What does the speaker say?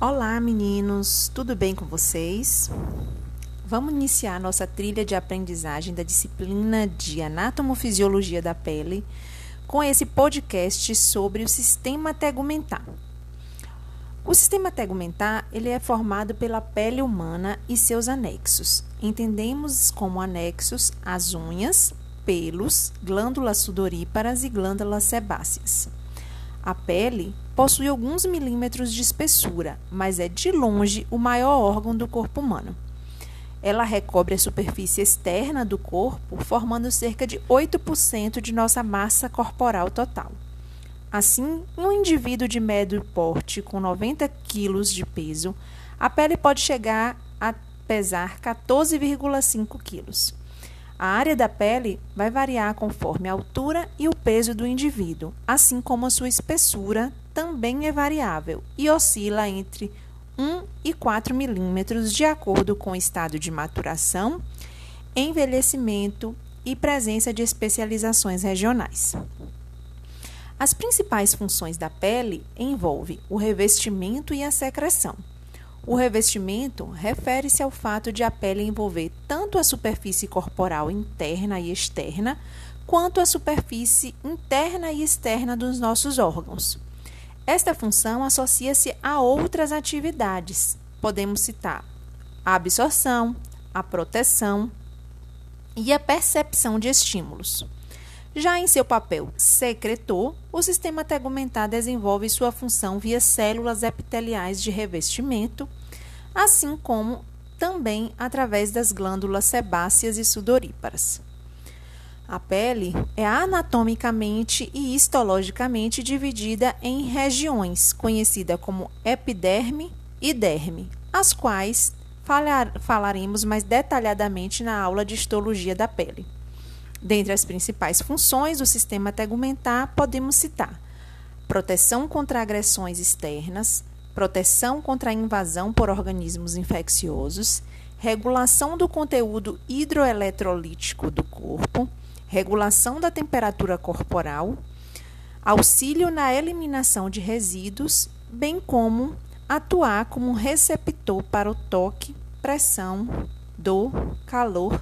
Olá, meninos, tudo bem com vocês? Vamos iniciar nossa trilha de aprendizagem da disciplina de Anatomofisiologia da Pele com esse podcast sobre o sistema tegumentar. O sistema tegumentar ele é formado pela pele humana e seus anexos. Entendemos como anexos as unhas, pelos, glândulas sudoríparas e glândulas sebáceas. A pele possui alguns milímetros de espessura, mas é de longe o maior órgão do corpo humano. Ela recobre a superfície externa do corpo, formando cerca de 8% de nossa massa corporal total. Assim, um indivíduo de médio porte com 90 quilos de peso, a pele pode chegar a pesar 14,5 quilos. A área da pele vai variar conforme a altura e o peso do indivíduo, assim como a sua espessura também é variável e oscila entre 1 e 4 milímetros de acordo com o estado de maturação, envelhecimento e presença de especializações regionais. As principais funções da pele envolvem o revestimento e a secreção. O revestimento refere-se ao fato de a pele envolver tanto a superfície corporal interna e externa, quanto a superfície interna e externa dos nossos órgãos. Esta função associa-se a outras atividades. Podemos citar a absorção, a proteção e a percepção de estímulos. Já em seu papel secretor, o sistema tegumentar desenvolve sua função via células epiteliais de revestimento, assim como também através das glândulas sebáceas e sudoríparas. A pele é anatomicamente e histologicamente dividida em regiões, conhecida como epiderme e derme, as quais falaremos mais detalhadamente na aula de histologia da pele. Dentre as principais funções do sistema tegumentar, podemos citar proteção contra agressões externas, proteção contra a invasão por organismos infecciosos, regulação do conteúdo hidroeletrolítico do corpo, regulação da temperatura corporal, auxílio na eliminação de resíduos, bem como atuar como receptor para o toque, pressão, dor, calor